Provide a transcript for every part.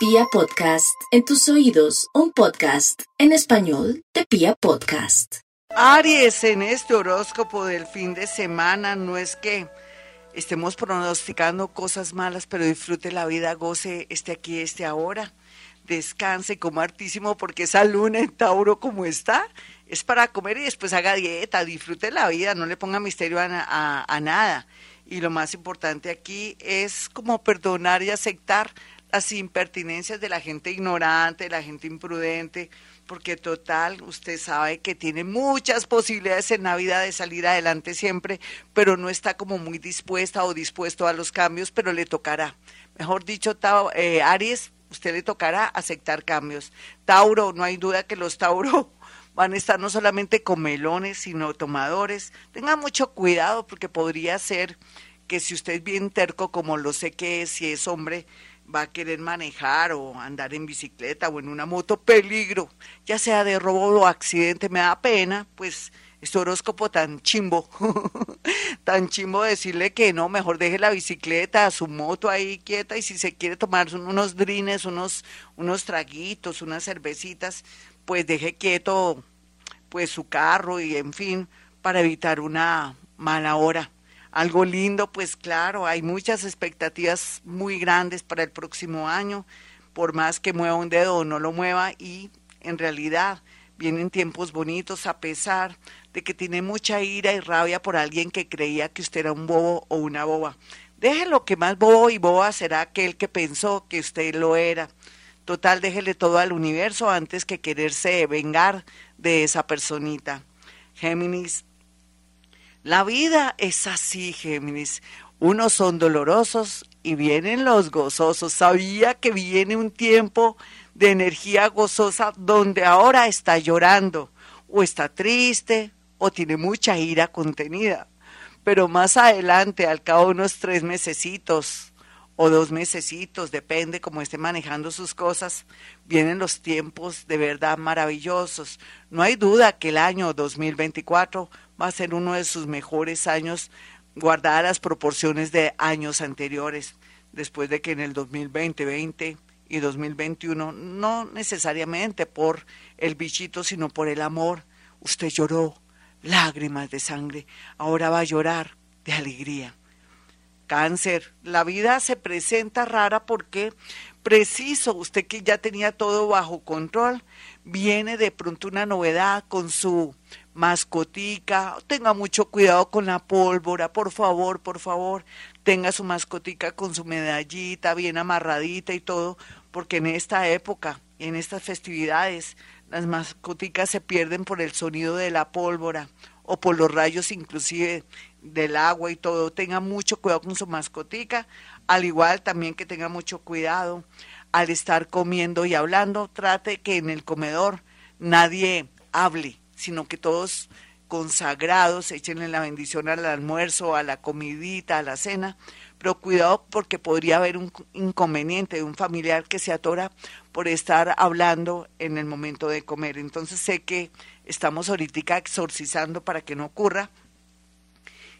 Pia Podcast, en tus oídos, un podcast en español de Pia Podcast. Aries, en este horóscopo del fin de semana, no es que estemos pronosticando cosas malas, pero disfrute la vida, goce este aquí, este ahora, descanse, como hartísimo, porque esa luna en Tauro como está, es para comer y después haga dieta, disfrute la vida, no le ponga misterio a nada. Y lo más importante aquí es como perdonar y aceptar las impertinencias de la gente ignorante, de la gente imprudente, porque total, usted sabe que tiene muchas posibilidades en la vida de salir adelante siempre, pero no está como muy dispuesta o dispuesto a los cambios, pero le tocará. Mejor dicho, eh, Aries, usted le tocará aceptar cambios. Tauro, no hay duda que los Tauro van a estar no solamente comelones, sino tomadores. Tenga mucho cuidado porque podría ser que si usted es bien terco, como lo sé que es, si es hombre, va a querer manejar o andar en bicicleta o en una moto, peligro, ya sea de robo o accidente, me da pena, pues este horóscopo tan chimbo, tan chimbo decirle que no, mejor deje la bicicleta, su moto ahí quieta y si se quiere tomar unos drines, unos, unos traguitos, unas cervecitas, pues deje quieto pues su carro y en fin, para evitar una mala hora algo lindo, pues claro, hay muchas expectativas muy grandes para el próximo año, por más que mueva un dedo o no lo mueva, y en realidad vienen tiempos bonitos a pesar de que tiene mucha ira y rabia por alguien que creía que usted era un bobo o una boba. Déjelo que más bobo y boba será aquel que pensó que usted lo era. Total, déjele todo al universo antes que quererse vengar de esa personita. Géminis, la vida es así, Géminis. Unos son dolorosos y vienen los gozosos. Sabía que viene un tiempo de energía gozosa donde ahora está llorando o está triste o tiene mucha ira contenida. Pero más adelante, al cabo de unos tres mesecitos o dos mesecitos, depende cómo esté manejando sus cosas, vienen los tiempos de verdad maravillosos. No hay duda que el año 2024 va a ser uno de sus mejores años, guardadas las proporciones de años anteriores, después de que en el 2020, 20 y 2021, no necesariamente por el bichito, sino por el amor, usted lloró lágrimas de sangre, ahora va a llorar de alegría. Cáncer, la vida se presenta rara porque preciso, usted que ya tenía todo bajo control, viene de pronto una novedad con su mascotica, tenga mucho cuidado con la pólvora, por favor, por favor, tenga su mascotica con su medallita bien amarradita y todo, porque en esta época, en estas festividades, las mascoticas se pierden por el sonido de la pólvora o por los rayos inclusive del agua y todo. Tenga mucho cuidado con su mascotica, al igual también que tenga mucho cuidado al estar comiendo y hablando, trate que en el comedor nadie hable sino que todos consagrados, échenle la bendición al almuerzo, a la comidita, a la cena, pero cuidado porque podría haber un inconveniente de un familiar que se atora por estar hablando en el momento de comer. Entonces sé que estamos ahorita exorcizando para que no ocurra.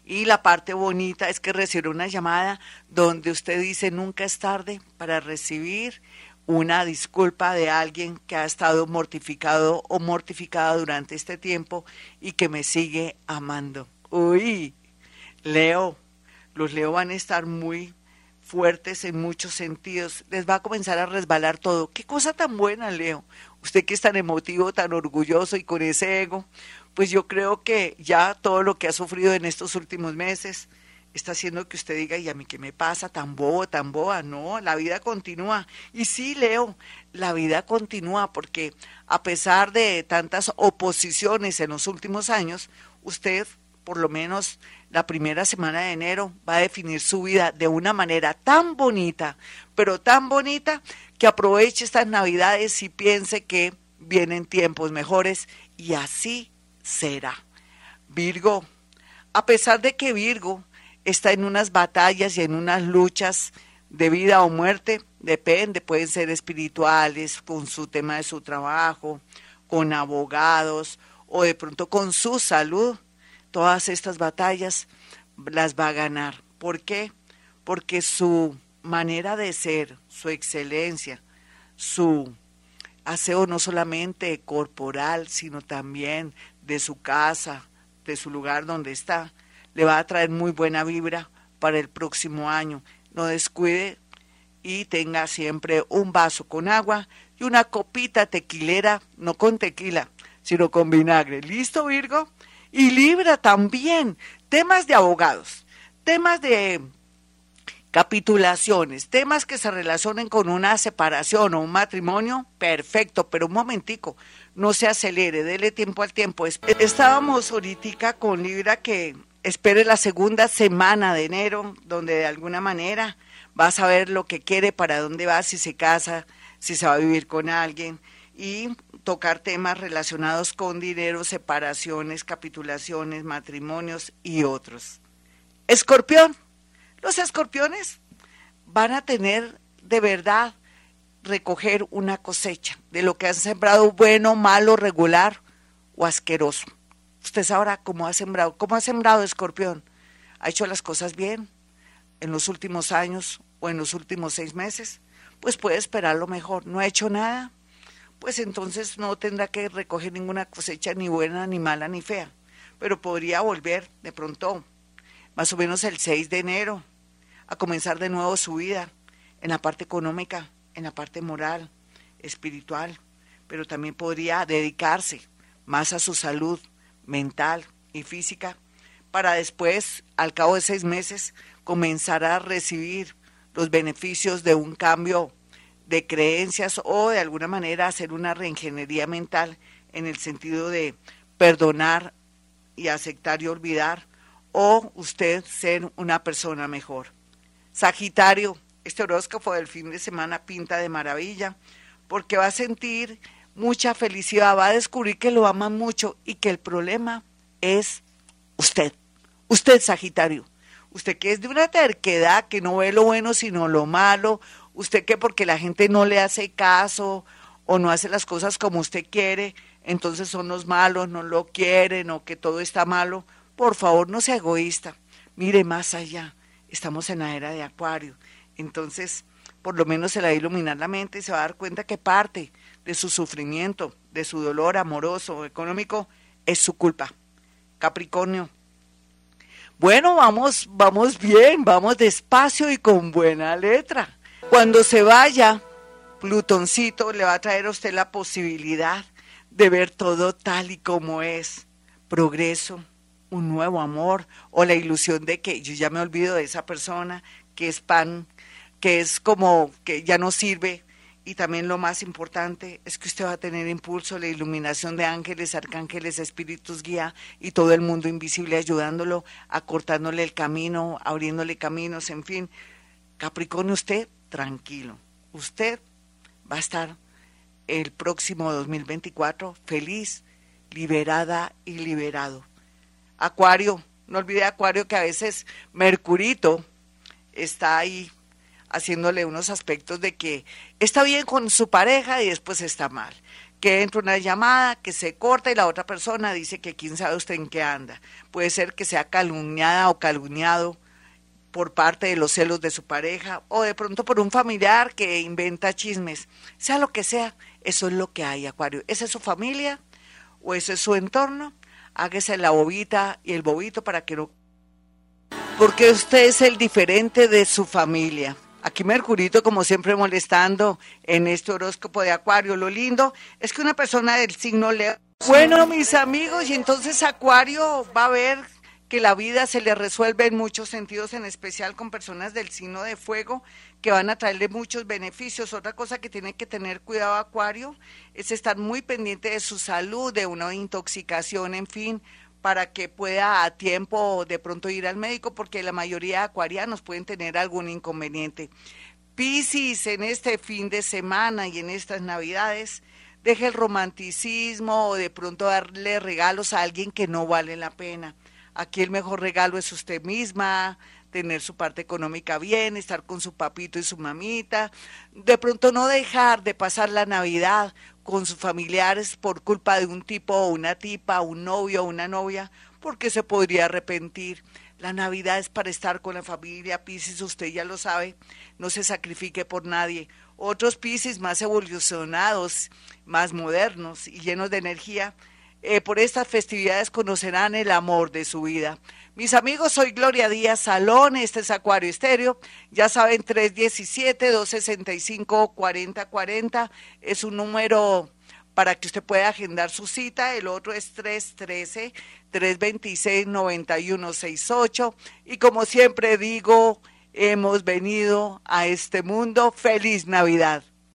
Y la parte bonita es que recibe una llamada donde usted dice nunca es tarde para recibir una disculpa de alguien que ha estado mortificado o mortificada durante este tiempo y que me sigue amando. Uy, Leo, los Leo van a estar muy fuertes en muchos sentidos. Les va a comenzar a resbalar todo. Qué cosa tan buena, Leo. Usted que es tan emotivo, tan orgulloso y con ese ego, pues yo creo que ya todo lo que ha sufrido en estos últimos meses, está haciendo que usted diga, ¿y a mí qué me pasa? Tan bobo, tan boba. No, la vida continúa. Y sí, Leo, la vida continúa porque a pesar de tantas oposiciones en los últimos años, usted, por lo menos la primera semana de enero, va a definir su vida de una manera tan bonita, pero tan bonita, que aproveche estas navidades y piense que vienen tiempos mejores y así será. Virgo, a pesar de que Virgo está en unas batallas y en unas luchas de vida o muerte, depende, pueden ser espirituales, con su tema de su trabajo, con abogados o de pronto con su salud. Todas estas batallas las va a ganar. ¿Por qué? Porque su manera de ser, su excelencia, su aseo no solamente corporal, sino también de su casa, de su lugar donde está. Le va a traer muy buena vibra para el próximo año. No descuide y tenga siempre un vaso con agua y una copita tequilera, no con tequila, sino con vinagre. ¿Listo, Virgo? Y Libra también. Temas de abogados, temas de capitulaciones, temas que se relacionen con una separación o un matrimonio, perfecto, pero un momentico, no se acelere, dele tiempo al tiempo. Estábamos ahorita con Libra que espere la segunda semana de enero, donde de alguna manera va a saber lo que quiere, para dónde va, si se casa, si se va a vivir con alguien y tocar temas relacionados con dinero, separaciones, capitulaciones, matrimonios y otros. Escorpión, los escorpiones van a tener de verdad recoger una cosecha de lo que han sembrado bueno, malo, regular o asqueroso. Usted sabrá cómo ha sembrado. ¿Cómo ha sembrado escorpión? ¿Ha hecho las cosas bien en los últimos años o en los últimos seis meses? Pues puede esperar lo mejor. ¿No ha hecho nada? Pues entonces no tendrá que recoger ninguna cosecha ni buena, ni mala, ni fea. Pero podría volver de pronto, más o menos el 6 de enero, a comenzar de nuevo su vida en la parte económica, en la parte moral, espiritual, pero también podría dedicarse más a su salud mental y física para después, al cabo de seis meses, comenzar a recibir los beneficios de un cambio de creencias o de alguna manera hacer una reingeniería mental en el sentido de perdonar y aceptar y olvidar o usted ser una persona mejor. Sagitario, este horóscopo del fin de semana pinta de maravilla, porque va a sentir mucha felicidad, va a descubrir que lo aman mucho y que el problema es usted, usted Sagitario, usted que es de una terquedad, que no ve lo bueno sino lo malo, usted que porque la gente no le hace caso o no hace las cosas como usted quiere, entonces son los malos, no lo quieren o que todo está malo, por favor no sea egoísta, mire más allá estamos en la era de Acuario. Entonces, por lo menos se le va a iluminar la mente y se va a dar cuenta que parte de su sufrimiento, de su dolor amoroso o económico, es su culpa. Capricornio. Bueno, vamos, vamos bien, vamos despacio y con buena letra. Cuando se vaya, Plutoncito le va a traer a usted la posibilidad de ver todo tal y como es. Progreso, un nuevo amor o la ilusión de que yo ya me olvido de esa persona, que es pan, que es como que ya no sirve. Y también lo más importante es que usted va a tener impulso, la iluminación de ángeles, arcángeles, espíritus guía y todo el mundo invisible ayudándolo, acortándole el camino, abriéndole caminos, en fin. Capricornio, usted tranquilo. Usted va a estar el próximo 2024 feliz, liberada y liberado. Acuario, no olvide Acuario que a veces Mercurito está ahí haciéndole unos aspectos de que está bien con su pareja y después está mal. Que entra una llamada, que se corta y la otra persona dice que quién sabe usted en qué anda. Puede ser que sea calumniada o calumniado por parte de los celos de su pareja o de pronto por un familiar que inventa chismes. Sea lo que sea, eso es lo que hay, Acuario. ¿Esa es su familia o ese es su entorno? hágase la bobita y el bobito para que no... Porque usted es el diferente de su familia. Aquí Mercurito, como siempre, molestando en este horóscopo de Acuario. Lo lindo es que una persona del signo Leo... Bueno, mis amigos, y entonces Acuario va a ver que la vida se le resuelve en muchos sentidos, en especial con personas del signo de fuego que van a traerle muchos beneficios. Otra cosa que tiene que tener cuidado Acuario es estar muy pendiente de su salud, de una intoxicación, en fin, para que pueda a tiempo de pronto ir al médico, porque la mayoría de acuarianos pueden tener algún inconveniente. Piscis, en este fin de semana y en estas navidades, deje el romanticismo o de pronto darle regalos a alguien que no vale la pena Aquí el mejor regalo es usted misma, tener su parte económica bien, estar con su papito y su mamita, de pronto no dejar de pasar la Navidad con sus familiares por culpa de un tipo o una tipa, un novio o una novia, porque se podría arrepentir. La Navidad es para estar con la familia, Pisces, usted ya lo sabe, no se sacrifique por nadie. Otros Pisces más evolucionados, más modernos y llenos de energía, eh, por estas festividades conocerán el amor de su vida. Mis amigos, soy Gloria Díaz Salón, este es Acuario Estéreo, ya saben, 317-265-4040 es un número para que usted pueda agendar su cita, el otro es 313-326-9168 y como siempre digo, hemos venido a este mundo. Feliz Navidad.